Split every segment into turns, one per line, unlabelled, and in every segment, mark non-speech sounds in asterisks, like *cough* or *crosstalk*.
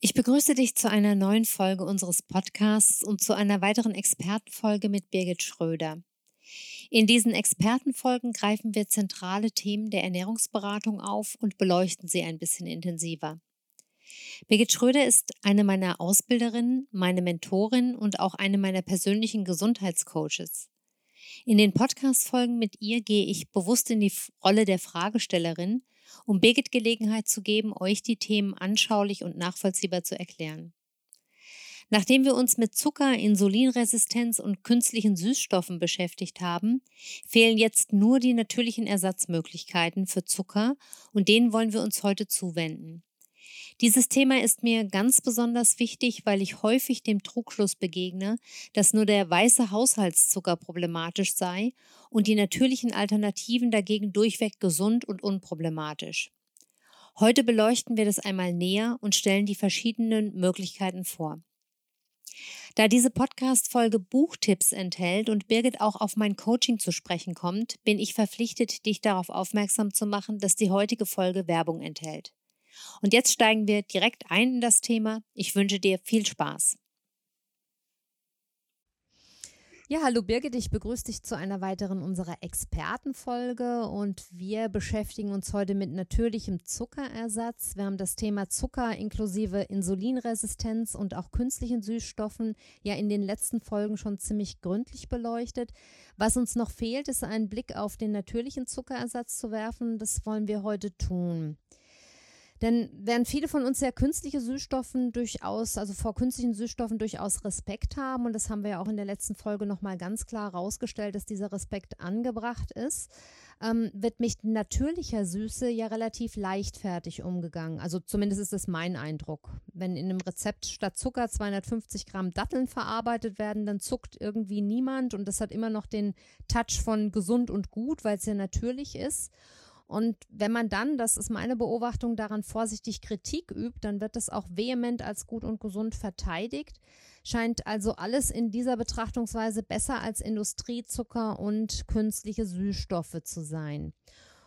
Ich begrüße dich zu einer neuen Folge unseres Podcasts und zu einer weiteren Expertenfolge mit Birgit Schröder. In diesen Expertenfolgen greifen wir zentrale Themen der Ernährungsberatung auf und beleuchten sie ein bisschen intensiver. Birgit Schröder ist eine meiner Ausbilderinnen, meine Mentorin und auch eine meiner persönlichen Gesundheitscoaches. In den Podcast-Folgen mit ihr gehe ich bewusst in die Rolle der Fragestellerin um Birgit Gelegenheit zu geben, euch die Themen anschaulich und nachvollziehbar zu erklären. Nachdem wir uns mit Zucker, Insulinresistenz und künstlichen Süßstoffen beschäftigt haben, fehlen jetzt nur die natürlichen Ersatzmöglichkeiten für Zucker und denen wollen wir uns heute zuwenden. Dieses Thema ist mir ganz besonders wichtig, weil ich häufig dem Trugschluss begegne, dass nur der weiße Haushaltszucker problematisch sei und die natürlichen Alternativen dagegen durchweg gesund und unproblematisch. Heute beleuchten wir das einmal näher und stellen die verschiedenen Möglichkeiten vor. Da diese Podcast-Folge Buchtipps enthält und Birgit auch auf mein Coaching zu sprechen kommt, bin ich verpflichtet, dich darauf aufmerksam zu machen, dass die heutige Folge Werbung enthält. Und jetzt steigen wir direkt ein in das Thema. Ich wünsche dir viel Spaß. Ja, hallo Birgit, ich begrüße dich zu einer weiteren unserer Expertenfolge und wir beschäftigen uns heute mit natürlichem Zuckerersatz. Wir haben das Thema Zucker inklusive Insulinresistenz und auch künstlichen Süßstoffen ja in den letzten Folgen schon ziemlich gründlich beleuchtet. Was uns noch fehlt, ist ein Blick auf den natürlichen Zuckerersatz zu werfen. Das wollen wir heute tun. Denn während viele von uns ja künstliche Süßstoffen durchaus, also vor künstlichen Süßstoffen durchaus Respekt haben, und das haben wir ja auch in der letzten Folge nochmal ganz klar rausgestellt, dass dieser Respekt angebracht ist, ähm, wird mit natürlicher Süße ja relativ leichtfertig umgegangen. Also zumindest ist das mein Eindruck. Wenn in einem Rezept statt Zucker 250 Gramm Datteln verarbeitet werden, dann zuckt irgendwie niemand und das hat immer noch den Touch von gesund und gut, weil es ja natürlich ist. Und wenn man dann, das ist meine Beobachtung, daran vorsichtig Kritik übt, dann wird das auch vehement als gut und gesund verteidigt. Scheint also alles in dieser Betrachtungsweise besser als Industriezucker und künstliche Süßstoffe zu sein.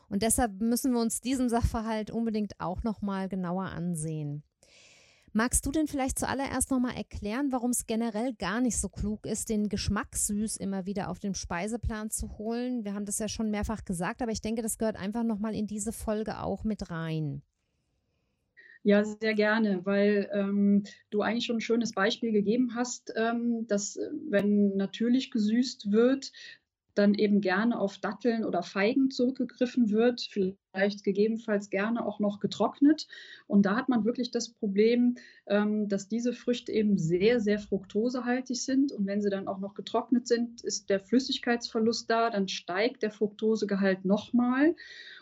Und deshalb müssen wir uns diesen Sachverhalt unbedingt auch nochmal genauer ansehen. Magst du denn vielleicht zuallererst nochmal erklären, warum es generell gar nicht so klug ist, den Geschmack süß immer wieder auf den Speiseplan zu holen? Wir haben das ja schon mehrfach gesagt, aber ich denke, das gehört einfach nochmal in diese Folge auch mit rein.
Ja, sehr gerne, weil ähm, du eigentlich schon ein schönes Beispiel gegeben hast, ähm, dass äh, wenn natürlich gesüßt wird, dann eben gerne auf Datteln oder Feigen zurückgegriffen wird, gegebenenfalls gerne auch noch getrocknet. Und da hat man wirklich das Problem, ähm, dass diese Früchte eben sehr, sehr fruktosehaltig sind. Und wenn sie dann auch noch getrocknet sind, ist der Flüssigkeitsverlust da, dann steigt der Fructosegehalt nochmal.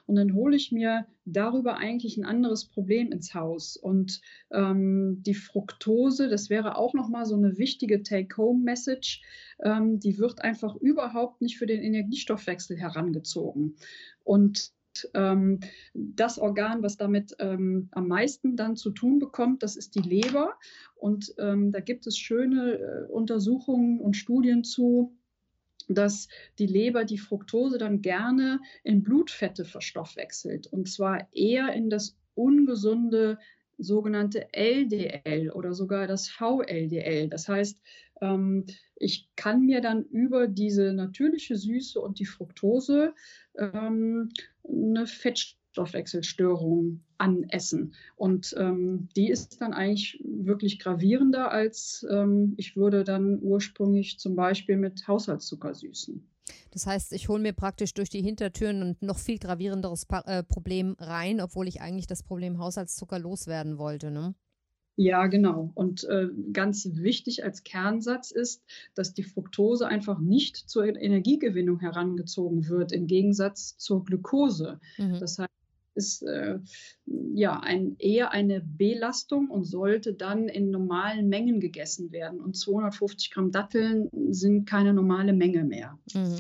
Und dann hole ich mir darüber eigentlich ein anderes Problem ins Haus. Und ähm, die Fructose, das wäre auch nochmal so eine wichtige Take-Home-Message, ähm, die wird einfach überhaupt nicht für den Energiestoffwechsel herangezogen. Und ähm, das Organ, was damit ähm, am meisten dann zu tun bekommt, das ist die Leber. Und ähm, da gibt es schöne äh, Untersuchungen und Studien zu, dass die Leber die Fructose dann gerne in Blutfette verstoffwechselt. Und zwar eher in das ungesunde sogenannte LDL oder sogar das VLDL. Das heißt, ähm, ich kann mir dann über diese natürliche Süße und die Fructose ähm, eine Fettstoffwechselstörung anessen. Und ähm, die ist dann eigentlich wirklich gravierender, als ich würde dann ursprünglich zum Beispiel mit Haushaltszucker süßen.
Das heißt, ich hole mir praktisch durch die Hintertüren ein noch viel gravierenderes pa äh, Problem rein, obwohl ich eigentlich das Problem Haushaltszucker loswerden wollte. Ne?
Ja, genau. Und äh, ganz wichtig als Kernsatz ist, dass die Fructose einfach nicht zur Energiegewinnung herangezogen wird, im Gegensatz zur Glucose. Mhm. Das heißt, ist äh, ja ein, eher eine Belastung und sollte dann in normalen Mengen gegessen werden. Und 250 Gramm Datteln sind keine normale Menge mehr. Mhm.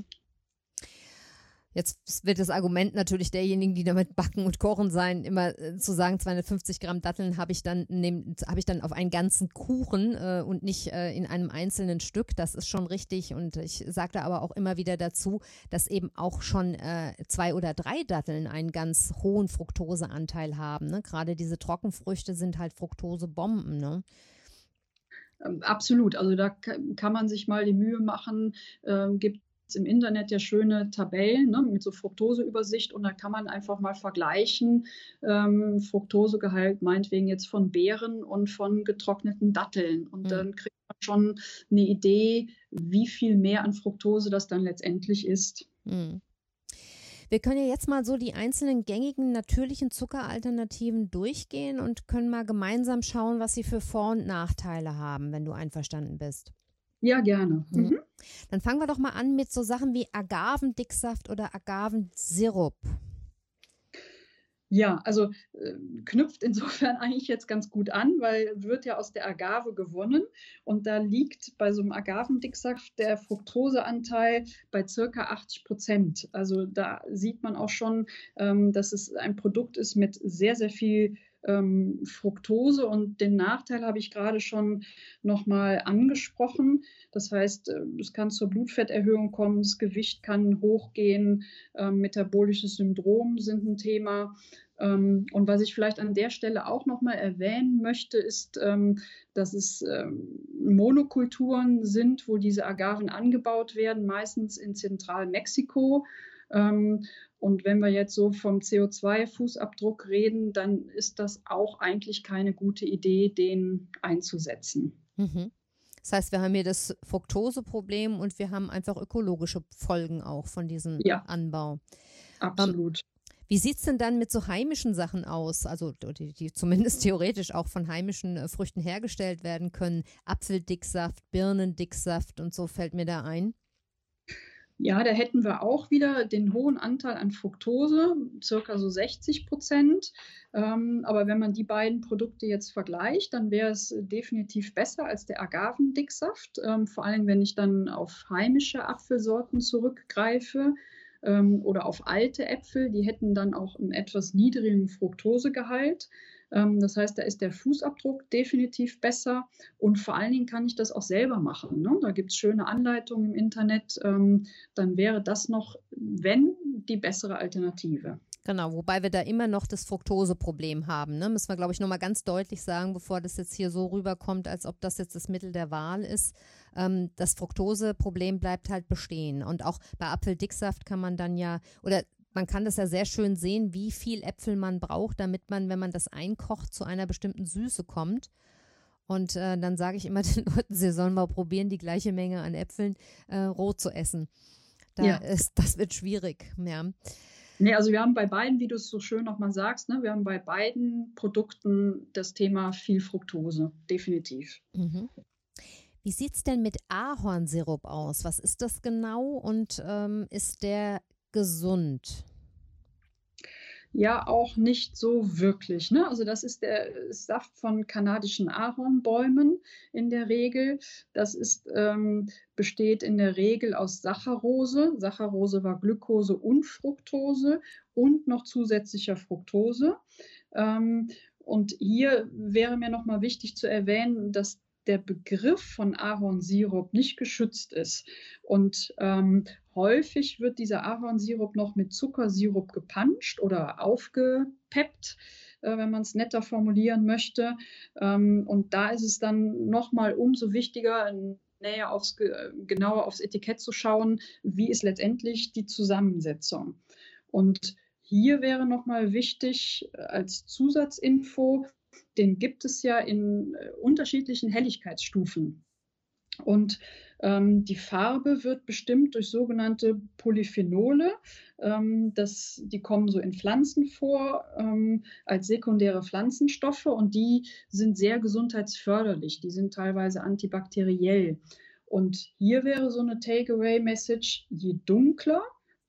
Jetzt wird das Argument natürlich derjenigen, die damit backen und kochen sein, immer äh, zu sagen, 250 Gramm Datteln habe ich dann ich dann auf einen ganzen Kuchen äh, und nicht äh, in einem einzelnen Stück. Das ist schon richtig. Und ich sage da aber auch immer wieder dazu, dass eben auch schon äh, zwei oder drei Datteln einen ganz hohen Fructoseanteil haben. Ne? Gerade diese Trockenfrüchte sind halt Fructosebomben. Ne?
Ähm, absolut. Also da kann man sich mal die Mühe machen, ähm, gibt im Internet ja schöne Tabellen ne, mit so Fructoseübersicht und da kann man einfach mal vergleichen, ähm, Fructosegehalt meinetwegen jetzt von Beeren und von getrockneten Datteln. Und mhm. dann kriegt man schon eine Idee, wie viel mehr an Fructose das dann letztendlich ist. Mhm.
Wir können ja jetzt mal so die einzelnen gängigen natürlichen Zuckeralternativen durchgehen und können mal gemeinsam schauen, was sie für Vor- und Nachteile haben, wenn du einverstanden bist.
Ja, gerne. Mhm.
Dann fangen wir doch mal an mit so Sachen wie Agavendicksaft oder Agavensirup.
Ja, also äh, knüpft insofern *laughs* eigentlich jetzt ganz gut an, weil wird ja aus der Agave gewonnen und da liegt bei so einem Agavendicksaft der Fructoseanteil bei circa 80 Prozent. Also da sieht man auch schon, ähm, dass es ein Produkt ist mit sehr, sehr viel ähm, Fructose und den Nachteil habe ich gerade schon nochmal angesprochen. Das heißt, äh, es kann zur Blutfetterhöhung kommen, das Gewicht kann hochgehen, ähm, metabolisches Syndrom sind ein Thema. Ähm, und was ich vielleicht an der Stelle auch nochmal erwähnen möchte, ist, ähm, dass es ähm, Monokulturen sind, wo diese Agaven angebaut werden, meistens in Zentralmexiko. Ähm, und wenn wir jetzt so vom CO2-Fußabdruck reden, dann ist das auch eigentlich keine gute Idee, den einzusetzen.
Mhm. Das heißt, wir haben hier das Fructose-Problem und wir haben einfach ökologische Folgen auch von diesem ja, Anbau.
Absolut.
Wie sieht es denn dann mit so heimischen Sachen aus, also die, die zumindest *laughs* theoretisch auch von heimischen äh, Früchten hergestellt werden können? Apfeldicksaft, Birnendicksaft und so fällt mir da ein.
Ja, da hätten wir auch wieder den hohen Anteil an Fructose, circa so 60 Prozent. Ähm, aber wenn man die beiden Produkte jetzt vergleicht, dann wäre es definitiv besser als der Agavendicksaft. Ähm, vor allem, wenn ich dann auf heimische Apfelsorten zurückgreife ähm, oder auf alte Äpfel, die hätten dann auch einen etwas niedrigen Fructosegehalt. Ähm, das heißt, da ist der Fußabdruck definitiv besser und vor allen Dingen kann ich das auch selber machen. Ne? Da gibt es schöne Anleitungen im Internet. Ähm, dann wäre das noch, wenn, die bessere Alternative.
Genau, wobei wir da immer noch das Fructose-Problem haben. Ne? Müssen wir, glaube ich, nochmal ganz deutlich sagen, bevor das jetzt hier so rüberkommt, als ob das jetzt das Mittel der Wahl ist. Ähm, das Fructose-Problem bleibt halt bestehen. Und auch bei Apfeldicksaft kann man dann ja, oder man kann das ja sehr schön sehen, wie viel Äpfel man braucht, damit man, wenn man das einkocht, zu einer bestimmten Süße kommt. Und äh, dann sage ich immer *laughs* den Leuten, sie sollen mal probieren, die gleiche Menge an Äpfeln äh, roh zu essen. Da ja. ist, *laughs* das wird schwierig. Ja.
Nee, also wir haben bei beiden, wie du es so schön nochmal sagst, ne, wir haben bei beiden Produkten das Thema viel Fructose, definitiv. Mhm.
Wie sieht es denn mit Ahornsirup aus? Was ist das genau und ähm, ist der gesund?
Ja, auch nicht so wirklich. Ne? Also das ist der Saft von kanadischen Ahornbäumen in der Regel. Das ist, ähm, besteht in der Regel aus Saccharose. Saccharose war Glucose und Fructose und noch zusätzlicher Fructose. Ähm, und hier wäre mir nochmal wichtig zu erwähnen, dass der Begriff von Ahornsirup nicht geschützt ist. Und ähm, häufig wird dieser Ahornsirup noch mit Zuckersirup gepanscht oder aufgepeppt äh, wenn man es netter formulieren möchte. Ähm, und da ist es dann nochmal umso wichtiger, näher aufs, genauer aufs Etikett zu schauen, wie ist letztendlich die Zusammensetzung. Und hier wäre nochmal wichtig äh, als Zusatzinfo, den gibt es ja in äh, unterschiedlichen Helligkeitsstufen. Und ähm, die Farbe wird bestimmt durch sogenannte Polyphenole. Ähm, das, die kommen so in Pflanzen vor ähm, als sekundäre Pflanzenstoffe und die sind sehr gesundheitsförderlich. Die sind teilweise antibakteriell. Und hier wäre so eine Takeaway-Message, je dunkler,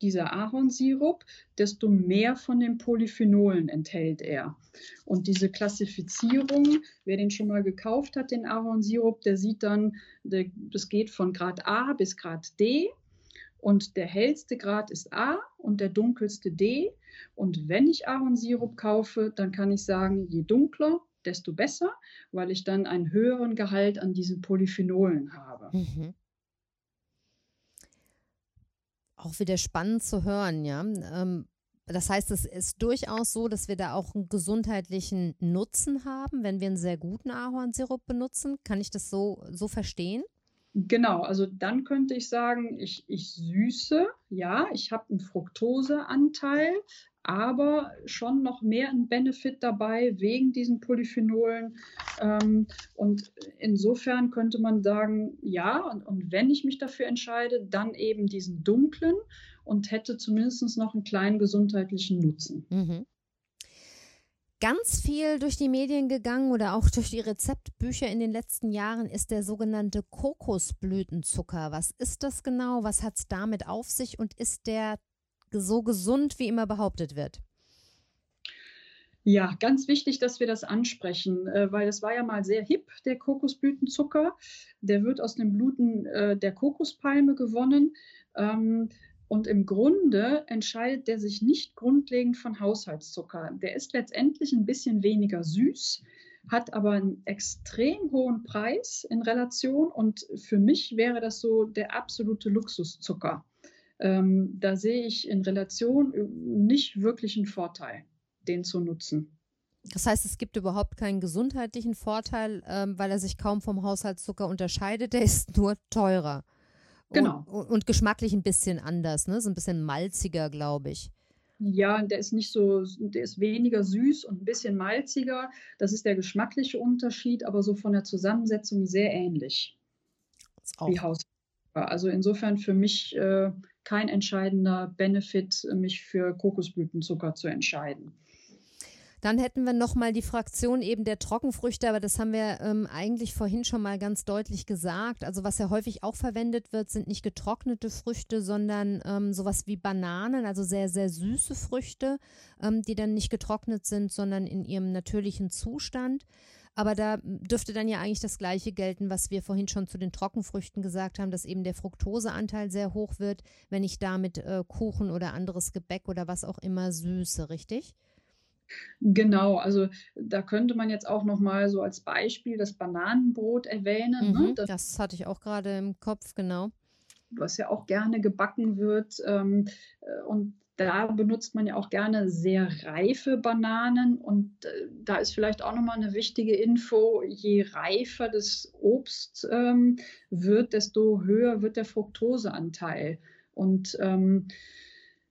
dieser Ahornsirup, desto mehr von den Polyphenolen enthält er. Und diese Klassifizierung, wer den schon mal gekauft hat, den Ahornsirup, der sieht dann, das geht von Grad A bis Grad D. Und der hellste Grad ist A und der dunkelste D. Und wenn ich Ahornsirup kaufe, dann kann ich sagen, je dunkler, desto besser, weil ich dann einen höheren Gehalt an diesen Polyphenolen habe. Mhm
auch wieder spannend zu hören, ja. Ähm, das heißt, es ist durchaus so, dass wir da auch einen gesundheitlichen Nutzen haben, wenn wir einen sehr guten Ahornsirup benutzen. Kann ich das so, so verstehen?
Genau, also dann könnte ich sagen, ich, ich süße, ja, ich habe einen Fructoseanteil, aber schon noch mehr ein Benefit dabei wegen diesen Polyphenolen. Ähm, und insofern könnte man sagen, ja, und, und, wenn ich mich dafür entscheide, dann eben diesen dunklen und hätte zumindest noch einen kleinen gesundheitlichen Nutzen. Mhm.
Ganz viel durch die Medien gegangen oder auch durch die Rezeptbücher in den letzten Jahren ist der sogenannte Kokosblütenzucker. Was ist das genau? Was hat es damit auf sich und ist der so gesund, wie immer behauptet wird?
Ja, ganz wichtig, dass wir das ansprechen, äh, weil es war ja mal sehr hip, der Kokosblütenzucker. Der wird aus den Blüten äh, der Kokospalme gewonnen. Ähm, und im Grunde entscheidet der sich nicht grundlegend von Haushaltszucker. Der ist letztendlich ein bisschen weniger süß, hat aber einen extrem hohen Preis in Relation. Und für mich wäre das so der absolute Luxuszucker ähm, da sehe ich in Relation äh, nicht wirklich einen Vorteil, den zu nutzen.
Das heißt, es gibt überhaupt keinen gesundheitlichen Vorteil, ähm, weil er sich kaum vom Haushaltszucker unterscheidet. Der ist nur teurer.
Genau.
Und, und geschmacklich ein bisschen anders, ne? So ein bisschen malziger, glaube ich.
Ja, der ist nicht so, der ist weniger süß und ein bisschen malziger. Das ist der geschmackliche Unterschied, aber so von der Zusammensetzung sehr ähnlich. Wie Haushaltszucker. Also insofern für mich äh, kein entscheidender Benefit, mich für Kokosblütenzucker zu entscheiden.
Dann hätten wir nochmal die Fraktion eben der Trockenfrüchte, aber das haben wir ähm, eigentlich vorhin schon mal ganz deutlich gesagt. Also was ja häufig auch verwendet wird, sind nicht getrocknete Früchte, sondern ähm, sowas wie Bananen, also sehr, sehr süße Früchte, ähm, die dann nicht getrocknet sind, sondern in ihrem natürlichen Zustand. Aber da dürfte dann ja eigentlich das Gleiche gelten, was wir vorhin schon zu den Trockenfrüchten gesagt haben, dass eben der Fructoseanteil sehr hoch wird, wenn ich damit äh, Kuchen oder anderes Gebäck oder was auch immer süße, richtig?
Genau, also da könnte man jetzt auch noch mal so als Beispiel das Bananenbrot erwähnen.
Ne? Mhm, ne? das, das, hatte ich auch gerade im Kopf, genau.
Was ja auch gerne gebacken wird. Ähm, äh, und da benutzt man ja auch gerne sehr reife Bananen und äh, da ist vielleicht auch nochmal eine wichtige Info, je reifer das Obst ähm, wird, desto höher wird der Fructoseanteil. Und ähm,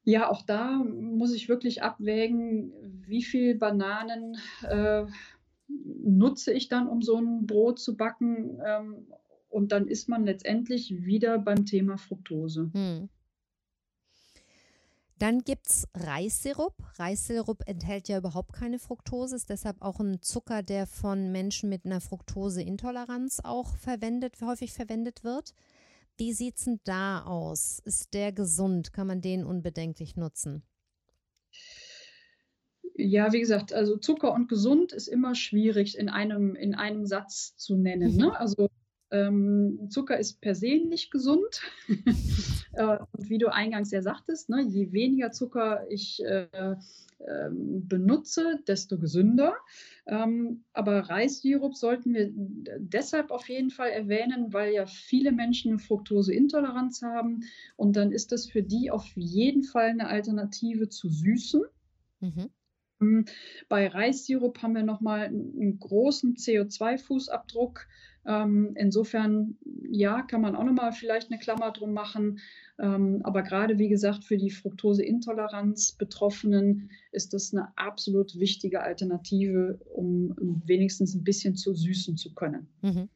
ja, auch da muss ich wirklich abwägen, wie viel Bananen äh, nutze ich dann, um so ein Brot zu backen. Ähm, und dann ist man letztendlich wieder beim Thema Fructose. Hm.
Dann gibt es Reissirup. Reissirup enthält ja überhaupt keine Fructose, ist deshalb auch ein Zucker, der von Menschen mit einer Fructoseintoleranz auch verwendet, häufig verwendet wird. Wie sieht es denn da aus? Ist der gesund? Kann man den unbedenklich nutzen?
Ja, wie gesagt, also Zucker und gesund ist immer schwierig in einem, in einem Satz zu nennen. Ne? Mhm. Also ähm, Zucker ist per se nicht gesund. *laughs* äh, wie du eingangs ja sagtest, ne, je weniger Zucker ich äh, äh, benutze, desto gesünder. Ähm, aber Reissirup sollten wir deshalb auf jeden Fall erwähnen, weil ja viele Menschen Fructoseintoleranz haben. Und dann ist das für die auf jeden Fall eine Alternative zu Süßen. Mhm. Ähm, bei Reissirup haben wir nochmal einen großen CO2-Fußabdruck. Ähm, insofern, ja, kann man auch nochmal vielleicht eine Klammer drum machen. Ähm, aber gerade, wie gesagt, für die Fructoseintoleranz Betroffenen ist das eine absolut wichtige Alternative, um wenigstens ein bisschen zu süßen zu können.
Mhm.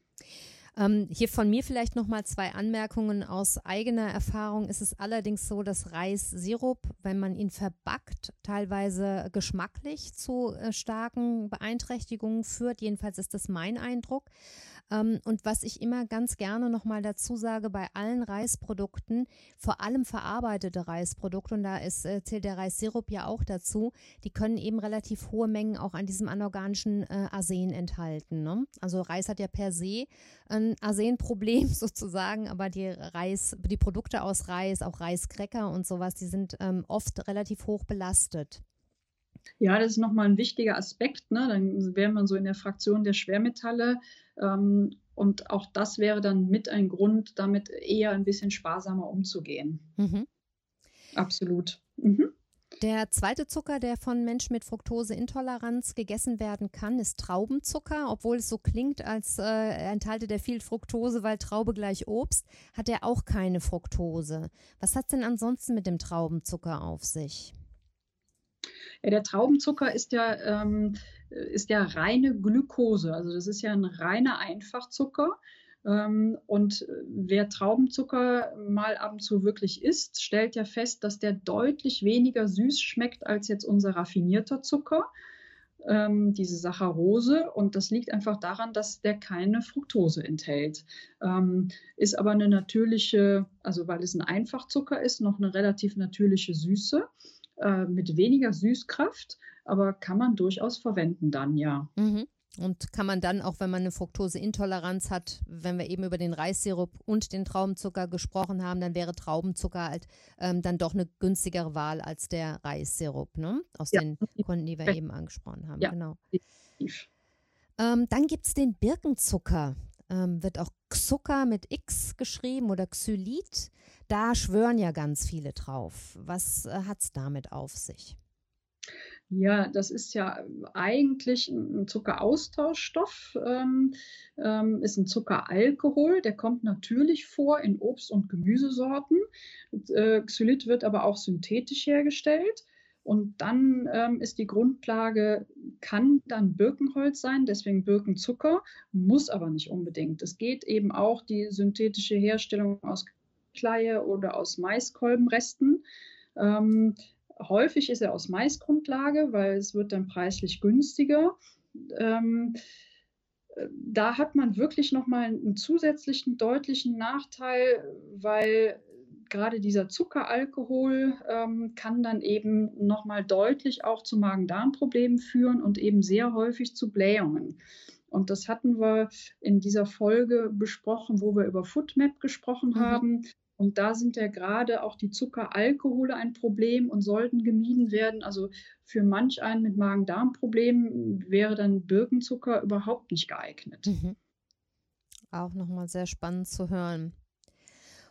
Ähm, hier von mir vielleicht nochmal zwei Anmerkungen aus eigener Erfahrung. Ist es allerdings so, dass Reissirup, wenn man ihn verbackt, teilweise geschmacklich zu äh, starken Beeinträchtigungen führt. Jedenfalls ist das mein Eindruck. Ähm, und was ich immer ganz gerne nochmal dazu sage, bei allen Reisprodukten, vor allem verarbeitete Reisprodukte, und da ist, äh, zählt der Reissirup ja auch dazu, die können eben relativ hohe Mengen auch an diesem anorganischen äh, Arsen enthalten. Ne? Also Reis hat ja per se ein Arsenproblem *laughs* sozusagen, aber die Reis, die Produkte aus Reis, auch Reiskräcker und sowas, die sind ähm, oft relativ hoch belastet.
Ja, das ist nochmal ein wichtiger Aspekt. Ne? Dann wäre man so in der Fraktion der Schwermetalle. Ähm, und auch das wäre dann mit ein Grund, damit eher ein bisschen sparsamer umzugehen. Mhm. Absolut. Mhm.
Der zweite Zucker, der von Menschen mit Fructoseintoleranz gegessen werden kann, ist Traubenzucker. Obwohl es so klingt, als äh, enthalte der viel Fructose, weil Traube gleich Obst, hat er auch keine Fructose. Was hat es denn ansonsten mit dem Traubenzucker auf sich?
Ja, der Traubenzucker ist ja, ähm, ist ja reine Glukose. Also das ist ja ein reiner Einfachzucker. Ähm, und wer Traubenzucker mal ab und zu wirklich isst, stellt ja fest, dass der deutlich weniger süß schmeckt als jetzt unser raffinierter Zucker, ähm, diese Saccharose. Und das liegt einfach daran, dass der keine Fructose enthält. Ähm, ist aber eine natürliche, also weil es ein Einfachzucker ist, noch eine relativ natürliche Süße äh, mit weniger Süßkraft, aber kann man durchaus verwenden dann, ja.
Mhm. Und kann man dann, auch wenn man eine Fructoseintoleranz hat, wenn wir eben über den Reissirup und den Traubenzucker gesprochen haben, dann wäre Traubenzucker halt ähm, dann doch eine günstigere Wahl als der Reissirup, ne? Aus ja. den Gründen, die wir eben angesprochen haben.
Ja.
Genau. Ähm, dann gibt es den Birkenzucker. Ähm, wird auch Zucker mit X geschrieben oder Xylit. Da schwören ja ganz viele drauf. Was äh, hat es damit auf sich?
Ja, das ist ja eigentlich ein Zuckeraustauschstoff, ähm, ähm, ist ein Zuckeralkohol, der kommt natürlich vor in Obst- und Gemüsesorten. Äh, Xylit wird aber auch synthetisch hergestellt. Und dann ähm, ist die Grundlage, kann dann Birkenholz sein, deswegen Birkenzucker, muss aber nicht unbedingt. Es geht eben auch die synthetische Herstellung aus Kleie oder aus Maiskolbenresten. Ähm, häufig ist er aus Maisgrundlage, weil es wird dann preislich günstiger. Ähm, da hat man wirklich nochmal einen zusätzlichen deutlichen Nachteil, weil gerade dieser Zuckeralkohol ähm, kann dann eben nochmal deutlich auch zu Magen-Darm-Problemen führen und eben sehr häufig zu Blähungen. Und das hatten wir in dieser Folge besprochen, wo wir über Foodmap gesprochen mhm. haben. Und da sind ja gerade auch die Zuckeralkohole ein Problem und sollten gemieden werden. Also für manch einen mit Magen-Darm-Problemen wäre dann Birkenzucker überhaupt nicht geeignet. Mhm.
Auch nochmal sehr spannend zu hören.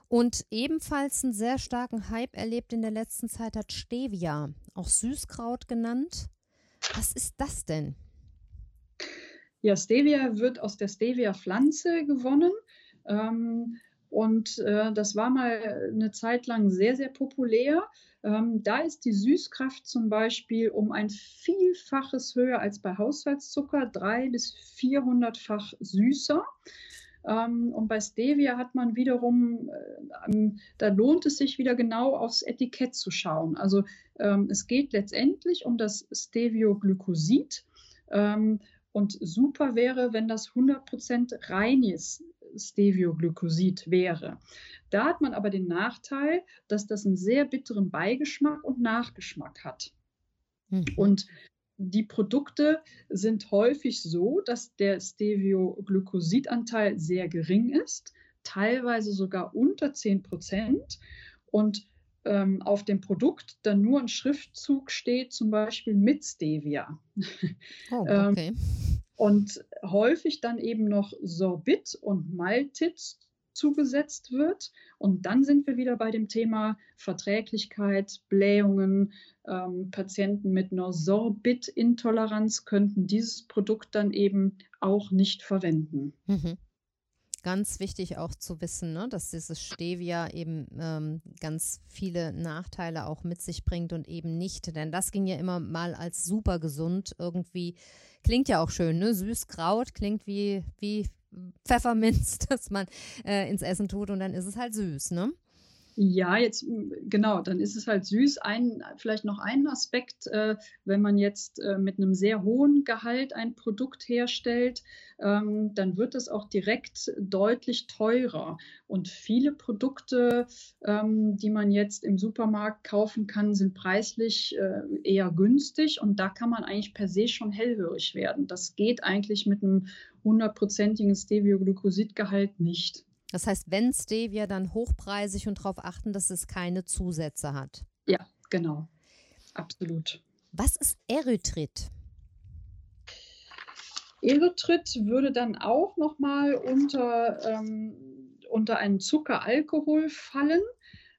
Und ebenfalls einen sehr starken Hype erlebt in der letzten Zeit hat Stevia, auch Süßkraut genannt. Was ist das denn?
Ja, Stevia wird aus der Stevia-Pflanze gewonnen. Ähm, und äh, das war mal eine Zeit lang sehr, sehr populär. Ähm, da ist die Süßkraft zum Beispiel um ein Vielfaches höher als bei Haushaltszucker, drei bis vierhundertfach süßer. Ähm, und bei Stevia hat man wiederum, äh, da lohnt es sich wieder genau aufs Etikett zu schauen. Also ähm, es geht letztendlich um das Stevioglycosid. Ähm, und super wäre, wenn das 100% reines Stevioglycosid wäre. Da hat man aber den Nachteil, dass das einen sehr bitteren Beigeschmack und Nachgeschmack hat. Mhm. Und die Produkte sind häufig so, dass der Stevioglycosidanteil sehr gering ist, teilweise sogar unter 10 Prozent. Und ähm, auf dem Produkt dann nur ein Schriftzug steht, zum Beispiel mit Stevia. Oh, ähm, okay. ähm, und häufig dann eben noch Sorbit und Maltit zugesetzt wird. Und dann sind wir wieder bei dem Thema Verträglichkeit, Blähungen. Ähm, Patienten mit einer Sorbit-Intoleranz könnten dieses Produkt dann eben auch nicht verwenden. Mhm.
Ganz wichtig auch zu wissen, ne, dass dieses Stevia eben ähm, ganz viele Nachteile auch mit sich bringt und eben nicht. Denn das ging ja immer mal als super gesund irgendwie. Klingt ja auch schön, ne? Süßkraut klingt wie, wie Pfefferminz, *laughs* das man äh, ins Essen tut und dann ist es halt süß, ne?
Ja, jetzt genau, dann ist es halt süß. Ein, vielleicht noch ein Aspekt, äh, wenn man jetzt äh, mit einem sehr hohen Gehalt ein Produkt herstellt, ähm, dann wird es auch direkt deutlich teurer. Und viele Produkte, ähm, die man jetzt im Supermarkt kaufen kann, sind preislich äh, eher günstig und da kann man eigentlich per se schon hellhörig werden. Das geht eigentlich mit einem hundertprozentigen Stevioglycosidgehalt nicht.
Das heißt, wenn Stevia, dann hochpreisig und darauf achten, dass es keine Zusätze hat.
Ja, genau. Absolut.
Was ist Erythrit?
Erythrit würde dann auch nochmal unter, ähm, unter einen Zuckeralkohol fallen.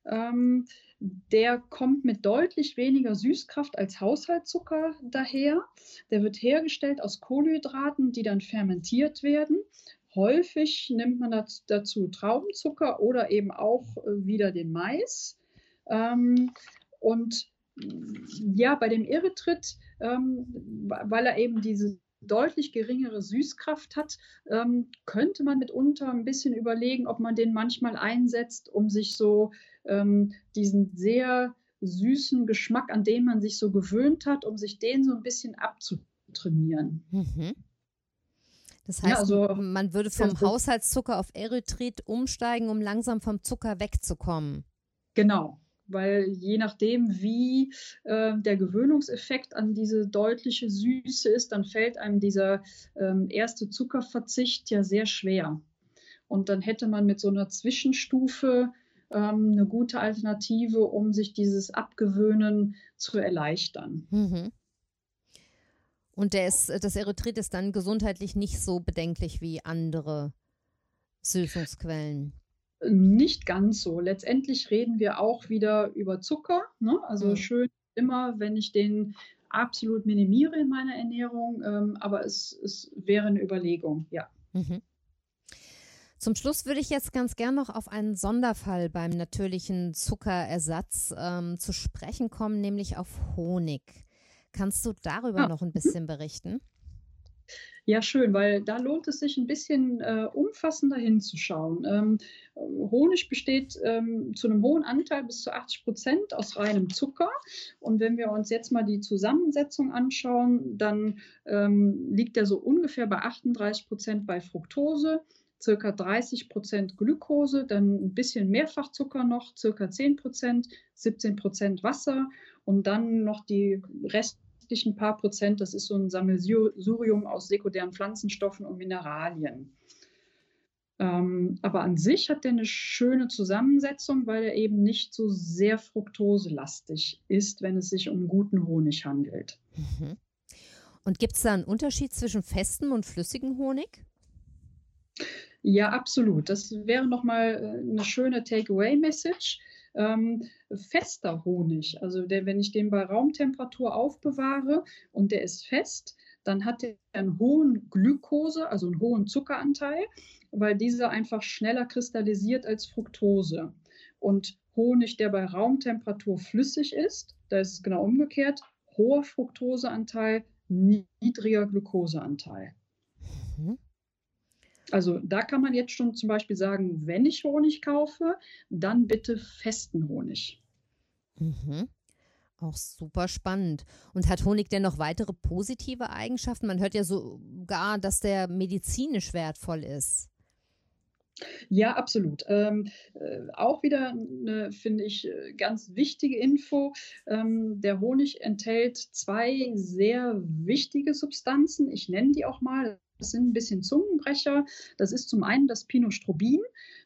Ähm, der kommt mit deutlich weniger Süßkraft als Haushaltszucker daher. Der wird hergestellt aus Kohlenhydraten, die dann fermentiert werden. Häufig nimmt man dazu Traubenzucker oder eben auch äh, wieder den Mais. Ähm, und ja, bei dem Erythrit, ähm, weil er eben diese deutlich geringere Süßkraft hat, ähm, könnte man mitunter ein bisschen überlegen, ob man den manchmal einsetzt, um sich so diesen sehr süßen Geschmack, an den man sich so gewöhnt hat, um sich den so ein bisschen abzutrainieren. Mhm.
Das heißt, ja, also, man würde vom Haushaltszucker auf Erythrit umsteigen, um langsam vom Zucker wegzukommen.
Genau, weil je nachdem, wie äh, der Gewöhnungseffekt an diese deutliche Süße ist, dann fällt einem dieser ähm, erste Zuckerverzicht ja sehr schwer. Und dann hätte man mit so einer Zwischenstufe ähm, eine gute Alternative, um sich dieses Abgewöhnen zu erleichtern. Mhm.
Und der ist, das Erythrit ist dann gesundheitlich nicht so bedenklich wie andere Süßungsquellen.
Nicht ganz so. Letztendlich reden wir auch wieder über Zucker. Ne? Also mhm. schön immer, wenn ich den absolut minimiere in meiner Ernährung, ähm, aber es, es wäre eine Überlegung, ja. Mhm.
Zum Schluss würde ich jetzt ganz gern noch auf einen Sonderfall beim natürlichen Zuckerersatz ähm, zu sprechen kommen, nämlich auf Honig. Kannst du darüber ja. noch ein bisschen berichten?
Ja, schön, weil da lohnt es sich ein bisschen äh, umfassender hinzuschauen. Ähm, Honig besteht ähm, zu einem hohen Anteil bis zu 80 Prozent aus reinem Zucker. Und wenn wir uns jetzt mal die Zusammensetzung anschauen, dann ähm, liegt er so ungefähr bei 38 Prozent bei Fructose, circa 30 Prozent Glucose, dann ein bisschen Mehrfachzucker noch, circa 10 Prozent, 17 Prozent Wasser und dann noch die Rest ein paar Prozent, das ist so ein Sammelsurium aus sekundären Pflanzenstoffen und Mineralien. Ähm, aber an sich hat der eine schöne Zusammensetzung, weil er eben nicht so sehr fruktoselastig ist, wenn es sich um guten Honig handelt. Mhm.
Und gibt es da einen Unterschied zwischen festem und flüssigem Honig?
Ja, absolut. Das wäre nochmal äh, eine schöne Takeaway-Message ähm, fester Honig. Also der, wenn ich den bei Raumtemperatur aufbewahre und der ist fest, dann hat er einen hohen Glukose, also einen hohen Zuckeranteil, weil dieser einfach schneller kristallisiert als Fructose. Und Honig, der bei Raumtemperatur flüssig ist, da ist es genau umgekehrt, hoher Fructoseanteil, niedriger Glukoseanteil. Mhm. Also da kann man jetzt schon zum Beispiel sagen, wenn ich Honig kaufe, dann bitte festen Honig.
Mhm. Auch super spannend. Und hat Honig denn noch weitere positive Eigenschaften? Man hört ja sogar, dass der medizinisch wertvoll ist.
Ja, absolut. Ähm, äh, auch wieder eine, finde ich, ganz wichtige Info. Ähm, der Honig enthält zwei sehr wichtige Substanzen. Ich nenne die auch mal. Das sind ein bisschen Zungenbrecher. Das ist zum einen das Pinostrobin.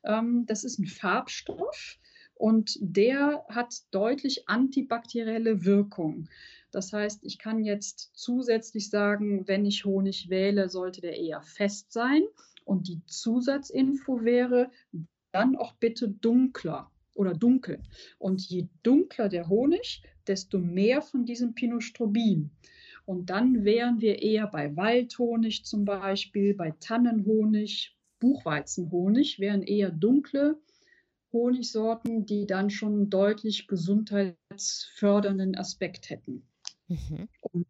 Ähm, das ist ein Farbstoff und der hat deutlich antibakterielle Wirkung. Das heißt, ich kann jetzt zusätzlich sagen, wenn ich Honig wähle, sollte der eher fest sein. Und die Zusatzinfo wäre, dann auch bitte dunkler oder dunkel. Und je dunkler der Honig, desto mehr von diesem Pinostrobin. Und dann wären wir eher bei Waldhonig zum Beispiel, bei Tannenhonig, Buchweizenhonig wären eher dunkle Honigsorten, die dann schon einen deutlich gesundheitsfördernden Aspekt hätten. Mhm. Und,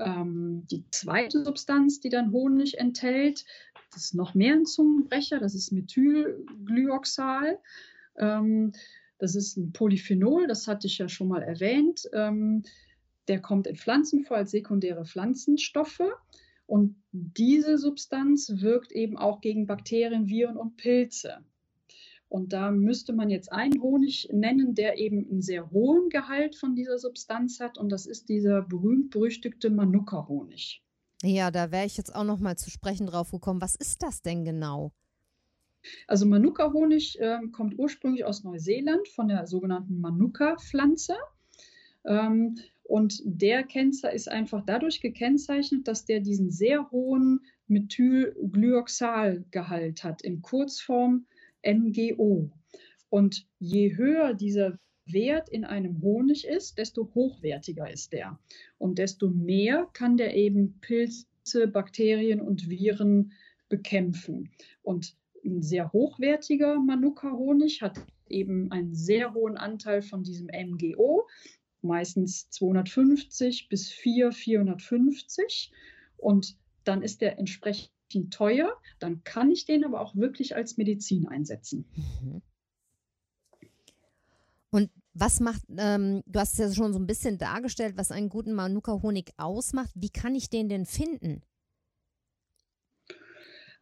ähm, die zweite Substanz, die dann Honig enthält, das ist noch mehr ein Zungenbrecher, das ist Methylglyoxal. Ähm, Das ist ein Polyphenol, das hatte ich ja schon mal erwähnt. Ähm, der kommt in Pflanzen vor als sekundäre Pflanzenstoffe. Und diese Substanz wirkt eben auch gegen Bakterien, Viren und Pilze. Und da müsste man jetzt einen Honig nennen, der eben einen sehr hohen Gehalt von dieser Substanz hat. Und das ist dieser berühmt-berüchtigte Manuka-Honig.
Ja, da wäre ich jetzt auch noch mal zu sprechen drauf gekommen. Was ist das denn genau?
Also Manuka-Honig äh, kommt ursprünglich aus Neuseeland von der sogenannten Manuka-Pflanze. Ähm, und der Kennzer ist einfach dadurch gekennzeichnet, dass der diesen sehr hohen Methylglyoxalgehalt hat, in Kurzform MGO. Und je höher dieser Wert in einem Honig ist, desto hochwertiger ist der. Und desto mehr kann der eben Pilze, Bakterien und Viren bekämpfen. Und ein sehr hochwertiger Manuka-Honig hat eben einen sehr hohen Anteil von diesem MGO, meistens 250 bis 4, 450. Und dann ist der entsprechend teuer. Dann kann ich den aber auch wirklich als Medizin einsetzen. Mhm.
Und was macht, ähm, du hast es ja schon so ein bisschen dargestellt, was einen guten Manuka-Honig ausmacht. Wie kann ich den denn finden?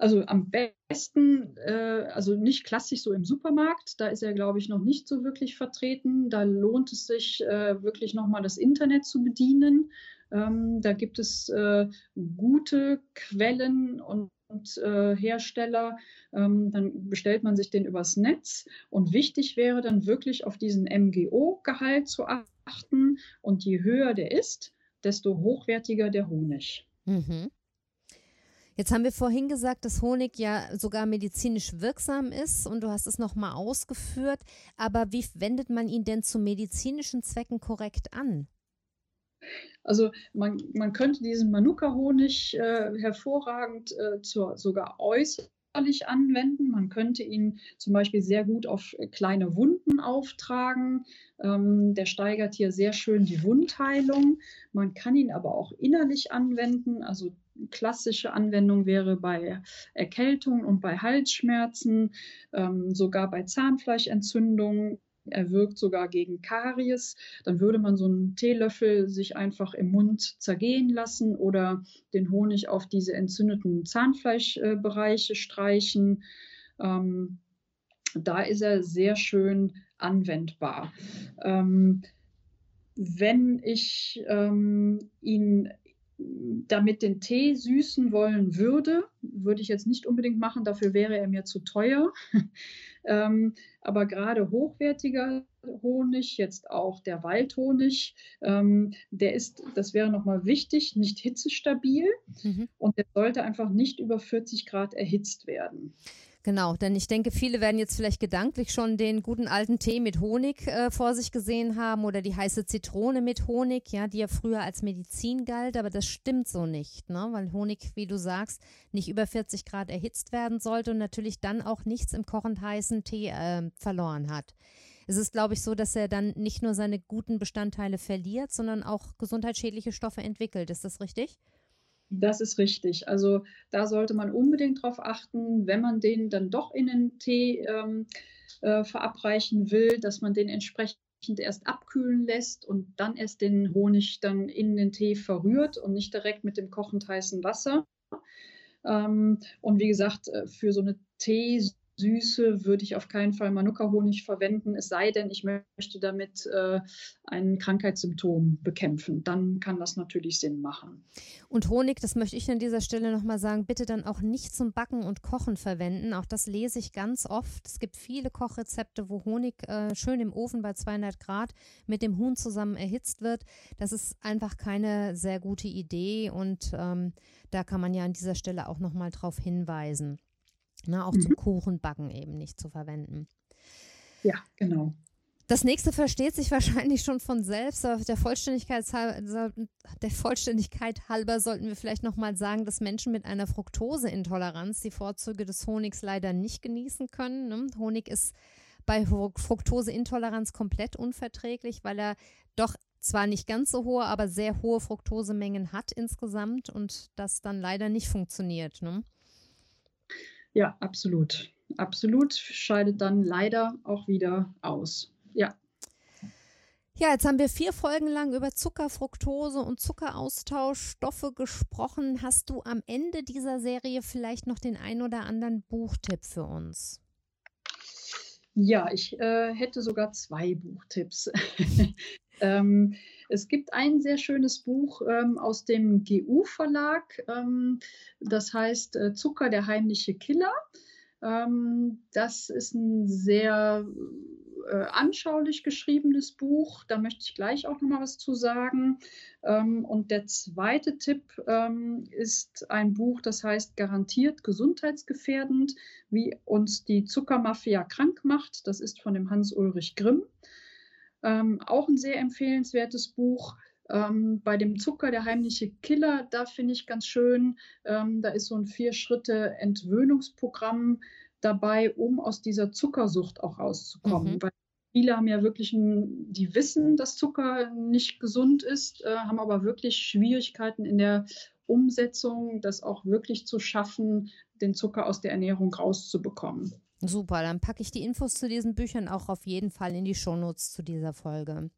Also am besten, äh, also nicht klassisch so im Supermarkt, da ist er, glaube ich, noch nicht so wirklich vertreten. Da lohnt es sich äh, wirklich nochmal das Internet zu bedienen. Ähm, da gibt es äh, gute Quellen und und äh, Hersteller, ähm, dann bestellt man sich den übers Netz. Und wichtig wäre dann wirklich auf diesen MGO-Gehalt zu achten. Und je höher der ist, desto hochwertiger der Honig. Mhm.
Jetzt haben wir vorhin gesagt, dass Honig ja sogar medizinisch wirksam ist und du hast es nochmal ausgeführt. Aber wie wendet man ihn denn zu medizinischen Zwecken korrekt an?
Also man, man könnte diesen Manuka-Honig äh, hervorragend äh, zur, sogar äußerlich anwenden. Man könnte ihn zum Beispiel sehr gut auf kleine Wunden auftragen. Ähm, der steigert hier sehr schön die Wundheilung. Man kann ihn aber auch innerlich anwenden. Also klassische Anwendung wäre bei Erkältung und bei Halsschmerzen, ähm, sogar bei Zahnfleischentzündungen er wirkt sogar gegen Karies. Dann würde man so einen Teelöffel sich einfach im Mund zergehen lassen oder den Honig auf diese entzündeten Zahnfleischbereiche streichen. Ähm, da ist er sehr schön anwendbar. Ähm, wenn ich ähm, ihn damit den Tee süßen wollen würde, würde ich jetzt nicht unbedingt machen, dafür wäre er mir zu teuer. *laughs* ähm, aber gerade hochwertiger Honig, jetzt auch der Waldhonig, ähm, der ist, das wäre nochmal wichtig, nicht hitzestabil mhm. und der sollte einfach nicht über 40 Grad erhitzt werden.
Genau, denn ich denke, viele werden jetzt vielleicht gedanklich schon den guten alten Tee mit Honig äh, vor sich gesehen haben oder die heiße Zitrone mit Honig, ja, die ja früher als Medizin galt, aber das stimmt so nicht, ne? weil Honig, wie du sagst, nicht über 40 Grad erhitzt werden sollte und natürlich dann auch nichts im kochend heißen Tee äh, verloren hat. Es ist, glaube ich, so, dass er dann nicht nur seine guten Bestandteile verliert, sondern auch gesundheitsschädliche Stoffe entwickelt. Ist das richtig?
Das ist richtig. Also da sollte man unbedingt darauf achten, wenn man den dann doch in den Tee ähm, äh, verabreichen will, dass man den entsprechend erst abkühlen lässt und dann erst den Honig dann in den Tee verrührt und nicht direkt mit dem kochend heißen Wasser. Ähm, und wie gesagt, äh, für so eine Tee Süße würde ich auf keinen Fall Manuka-Honig verwenden, es sei denn, ich möchte damit äh, ein Krankheitssymptom bekämpfen. Dann kann das natürlich Sinn machen.
Und Honig, das möchte ich an dieser Stelle nochmal sagen, bitte dann auch nicht zum Backen und Kochen verwenden. Auch das lese ich ganz oft. Es gibt viele Kochrezepte, wo Honig äh, schön im Ofen bei 200 Grad mit dem Huhn zusammen erhitzt wird. Das ist einfach keine sehr gute Idee und ähm, da kann man ja an dieser Stelle auch nochmal drauf hinweisen. Ne, auch mhm. zum Kuchenbacken eben nicht zu verwenden.
Ja, genau.
Das nächste versteht sich *laughs* wahrscheinlich schon von selbst, aber der Vollständigkeit, der Vollständigkeit halber sollten wir vielleicht nochmal sagen, dass Menschen mit einer Fructoseintoleranz die Vorzüge des Honigs leider nicht genießen können. Ne? Honig ist bei Fructoseintoleranz komplett unverträglich, weil er doch zwar nicht ganz so hohe, aber sehr hohe Fructosemengen hat insgesamt und das dann leider nicht funktioniert. Ne?
Ja, absolut. Absolut scheidet dann leider auch wieder aus. Ja.
Ja, jetzt haben wir vier Folgen lang über Zucker, Fructose und Zuckeraustauschstoffe gesprochen. Hast du am Ende dieser Serie vielleicht noch den ein oder anderen Buchtipp für uns?
Ja, ich äh, hätte sogar zwei Buchtipps. *laughs* ähm, es gibt ein sehr schönes Buch ähm, aus dem GU-Verlag, ähm, das heißt äh, Zucker, der heimliche Killer. Ähm, das ist ein sehr äh, anschaulich geschriebenes Buch. Da möchte ich gleich auch noch mal was zu sagen. Ähm, und der zweite Tipp ähm, ist ein Buch, das heißt Garantiert gesundheitsgefährdend, wie uns die Zuckermafia krank macht. Das ist von dem Hans-Ulrich Grimm. Ähm, auch ein sehr empfehlenswertes Buch. Ähm, bei dem Zucker, der heimliche Killer, da finde ich ganz schön, ähm, da ist so ein Vier-Schritte-Entwöhnungsprogramm dabei, um aus dieser Zuckersucht auch rauszukommen. Mhm. Weil viele haben ja wirklich, ein, die wissen, dass Zucker nicht gesund ist, äh, haben aber wirklich Schwierigkeiten in der Umsetzung, das auch wirklich zu schaffen, den Zucker aus der Ernährung rauszubekommen.
Super, dann packe ich die Infos zu diesen Büchern auch auf jeden Fall in die Shownotes zu dieser Folge.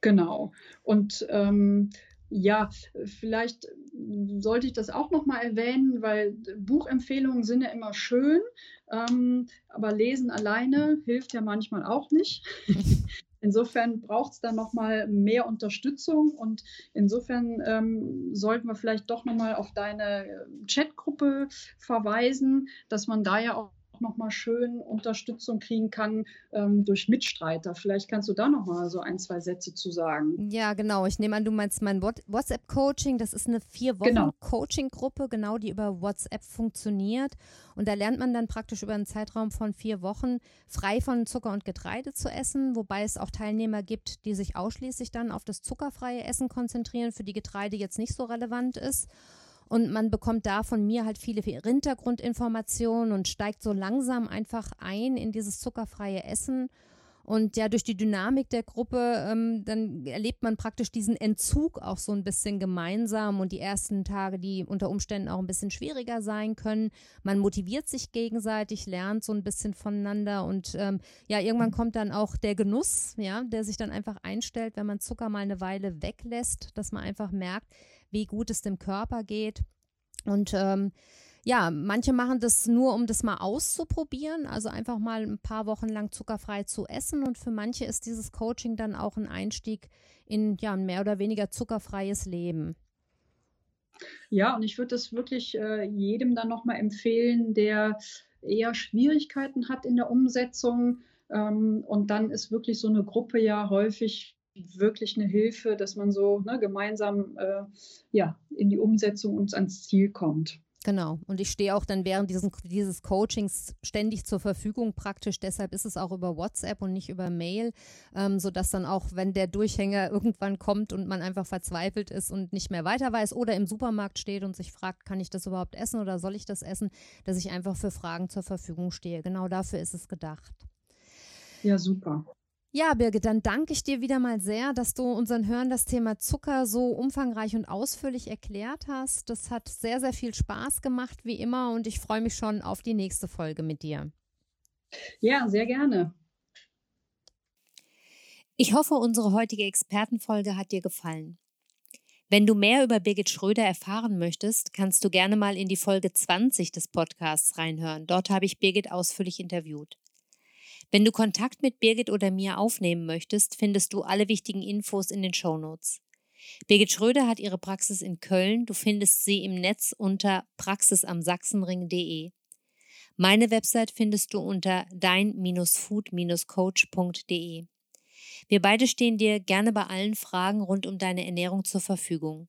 Genau. Und ähm, ja, vielleicht sollte ich das auch noch mal erwähnen, weil Buchempfehlungen sind ja immer schön, ähm, aber Lesen alleine hilft ja manchmal auch nicht. *laughs* Insofern braucht es dann noch mal mehr Unterstützung und insofern ähm, sollten wir vielleicht doch noch mal auf deine Chatgruppe verweisen, dass man da ja auch nochmal schön Unterstützung kriegen kann ähm, durch Mitstreiter. Vielleicht kannst du da nochmal so ein, zwei Sätze zu sagen.
Ja, genau. Ich nehme an, du meinst mein WhatsApp-Coaching. Das ist eine vier Wochen genau. Coaching-Gruppe, genau, die über WhatsApp funktioniert. Und da lernt man dann praktisch über einen Zeitraum von vier Wochen frei von Zucker und Getreide zu essen, wobei es auch Teilnehmer gibt, die sich ausschließlich dann auf das zuckerfreie Essen konzentrieren, für die Getreide jetzt nicht so relevant ist. Und man bekommt da von mir halt viele Hintergrundinformationen und steigt so langsam einfach ein in dieses zuckerfreie Essen. Und ja, durch die Dynamik der Gruppe, ähm, dann erlebt man praktisch diesen Entzug auch so ein bisschen gemeinsam und die ersten Tage, die unter Umständen auch ein bisschen schwieriger sein können. Man motiviert sich gegenseitig, lernt so ein bisschen voneinander und ähm, ja, irgendwann kommt dann auch der Genuss, ja, der sich dann einfach einstellt, wenn man Zucker mal eine Weile weglässt, dass man einfach merkt, wie gut es dem Körper geht. Und ähm, ja, manche machen das nur, um das mal auszuprobieren, also einfach mal ein paar Wochen lang zuckerfrei zu essen. Und für manche ist dieses Coaching dann auch ein Einstieg in ja, ein mehr oder weniger zuckerfreies Leben.
Ja, und ich würde das wirklich äh, jedem dann nochmal empfehlen, der eher Schwierigkeiten hat in der Umsetzung. Ähm, und dann ist wirklich so eine Gruppe ja häufig wirklich eine Hilfe, dass man so ne, gemeinsam äh, ja, in die Umsetzung und ans Ziel kommt.
Genau. Und ich stehe auch dann während diesen, dieses Coachings ständig zur Verfügung praktisch. Deshalb ist es auch über WhatsApp und nicht über Mail, ähm, sodass dann auch, wenn der Durchhänger *laughs* irgendwann kommt und man einfach verzweifelt ist und nicht mehr weiter weiß oder im Supermarkt steht und sich fragt, kann ich das überhaupt essen oder soll ich das essen, dass ich einfach für Fragen zur Verfügung stehe. Genau dafür ist es gedacht.
Ja, super.
Ja, Birgit, dann danke ich dir wieder mal sehr, dass du unseren Hörern das Thema Zucker so umfangreich und ausführlich erklärt hast. Das hat sehr, sehr viel Spaß gemacht, wie immer, und ich freue mich schon auf die nächste Folge mit dir.
Ja, sehr gerne.
Ich hoffe, unsere heutige Expertenfolge hat dir gefallen. Wenn du mehr über Birgit Schröder erfahren möchtest, kannst du gerne mal in die Folge 20 des Podcasts reinhören. Dort habe ich Birgit ausführlich interviewt. Wenn du Kontakt mit Birgit oder mir aufnehmen möchtest, findest du alle wichtigen Infos in den Shownotes. Birgit Schröder hat ihre Praxis in Köln. Du findest sie im Netz unter praxisamsachsenring.de. Meine Website findest du unter dein-food-coach.de. Wir beide stehen dir gerne bei allen Fragen rund um deine Ernährung zur Verfügung.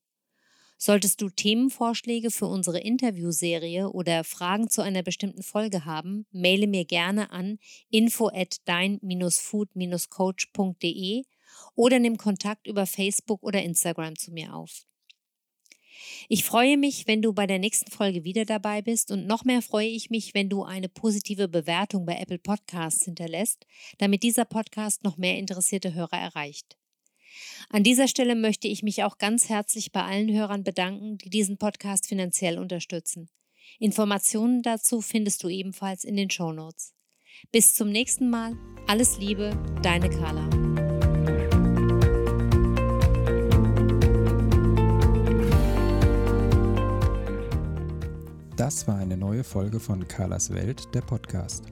Solltest du Themenvorschläge für unsere Interviewserie oder Fragen zu einer bestimmten Folge haben, maile mir gerne an info at dein-food-coach.de oder nimm Kontakt über Facebook oder Instagram zu mir auf. Ich freue mich, wenn du bei der nächsten Folge wieder dabei bist und noch mehr freue ich mich, wenn du eine positive Bewertung bei Apple Podcasts hinterlässt, damit dieser Podcast noch mehr interessierte Hörer erreicht. An dieser Stelle möchte ich mich auch ganz herzlich bei allen Hörern bedanken, die diesen Podcast finanziell unterstützen. Informationen dazu findest du ebenfalls in den Show Notes. Bis zum nächsten Mal. Alles Liebe, deine Carla.
Das war eine neue Folge von Carlas Welt, der Podcast.